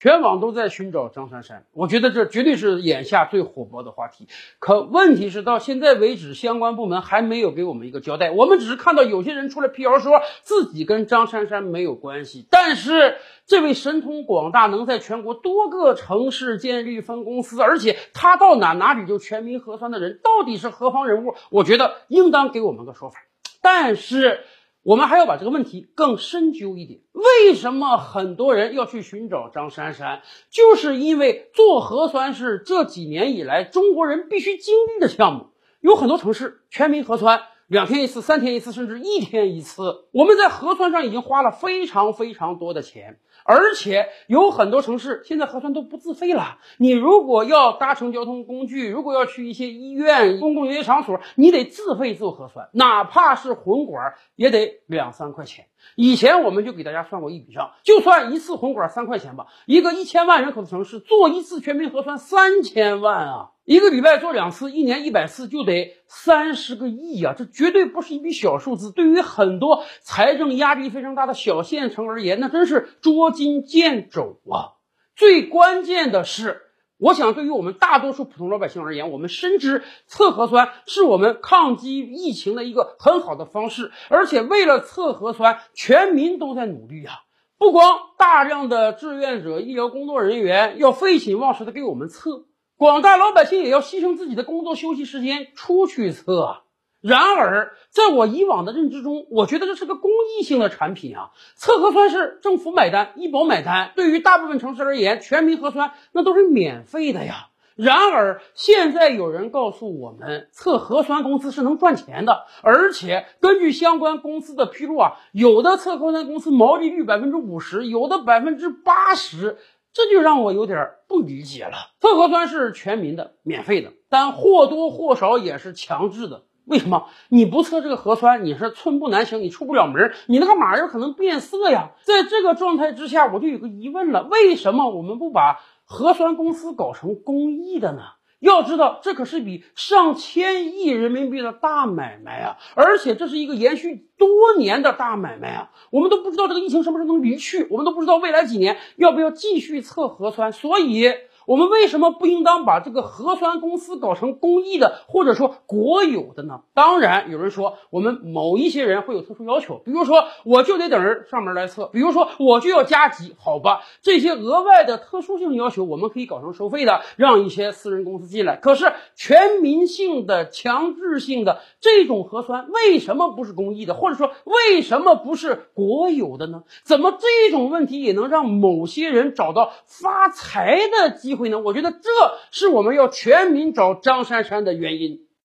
全网都在寻找张珊珊，我觉得这绝对是眼下最火爆的话题。可问题是，到现在为止，相关部门还没有给我们一个交代。我们只是看到有些人出来辟谣，说自己跟张珊珊没有关系。但是，这位神通广大，能在全国多个城市建立分公司，而且他到哪哪里就全民核酸的人，到底是何方人物？我觉得应当给我们个说法。但是。我们还要把这个问题更深究一点：为什么很多人要去寻找张珊珊？就是因为做核酸是这几年以来中国人必须经历的项目，有很多城市全民核酸。两天一次，三天一次，甚至一天一次。我们在核酸上已经花了非常非常多的钱，而且有很多城市现在核酸都不自费了。你如果要搭乘交通工具，如果要去一些医院、公共营业场所，你得自费做核酸，哪怕是混管也得两三块钱。以前我们就给大家算过一笔账，就算一次混管三块钱吧，一个一千万人口的城市做一次全民核酸三千万啊。一个礼拜做两次，一年一百次就得三十个亿呀！这绝对不是一笔小数字。对于很多财政压力非常大的小县城而言，那真是捉襟见肘啊！最关键的是，我想对于我们大多数普通老百姓而言，我们深知测核酸是我们抗击疫情的一个很好的方式，而且为了测核酸，全民都在努力啊！不光大量的志愿者、医疗工作人员要废寝忘食的给我们测。广大老百姓也要牺牲自己的工作休息时间出去测。然而，在我以往的认知中，我觉得这是个公益性的产品啊，测核酸是政府买单、医保买单。对于大部分城市而言，全民核酸那都是免费的呀。然而，现在有人告诉我们，测核酸公司是能赚钱的，而且根据相关公司的披露啊，有的测核酸公司毛利率百分之五十，有的百分之八十。这就让我有点不理解了。测核酸是全民的、免费的，但或多或少也是强制的。为什么你不测这个核酸，你是寸步难行，你出不了门，你那个码有可能变色呀？在这个状态之下，我就有个疑问了：为什么我们不把核酸公司搞成公益的呢？要知道，这可是笔上千亿人民币的大买卖啊！而且这是一个延续多年的大买卖啊！我们都不知道这个疫情什么时候能离去，我们都不知道未来几年要不要继续测核酸，所以。我们为什么不应当把这个核酸公司搞成公益的，或者说国有的呢？当然，有人说我们某一些人会有特殊要求，比如说我就得等人上门来测，比如说我就要加急，好吧？这些额外的特殊性要求，我们可以搞成收费的，让一些私人公司进来。可是全民性的、强制性的这种核酸，为什么不是公益的？或者说为什么不是国有的呢？怎么这种问题也能让某些人找到发财的机会？我觉得这是我们要全民找张珊珊的原因。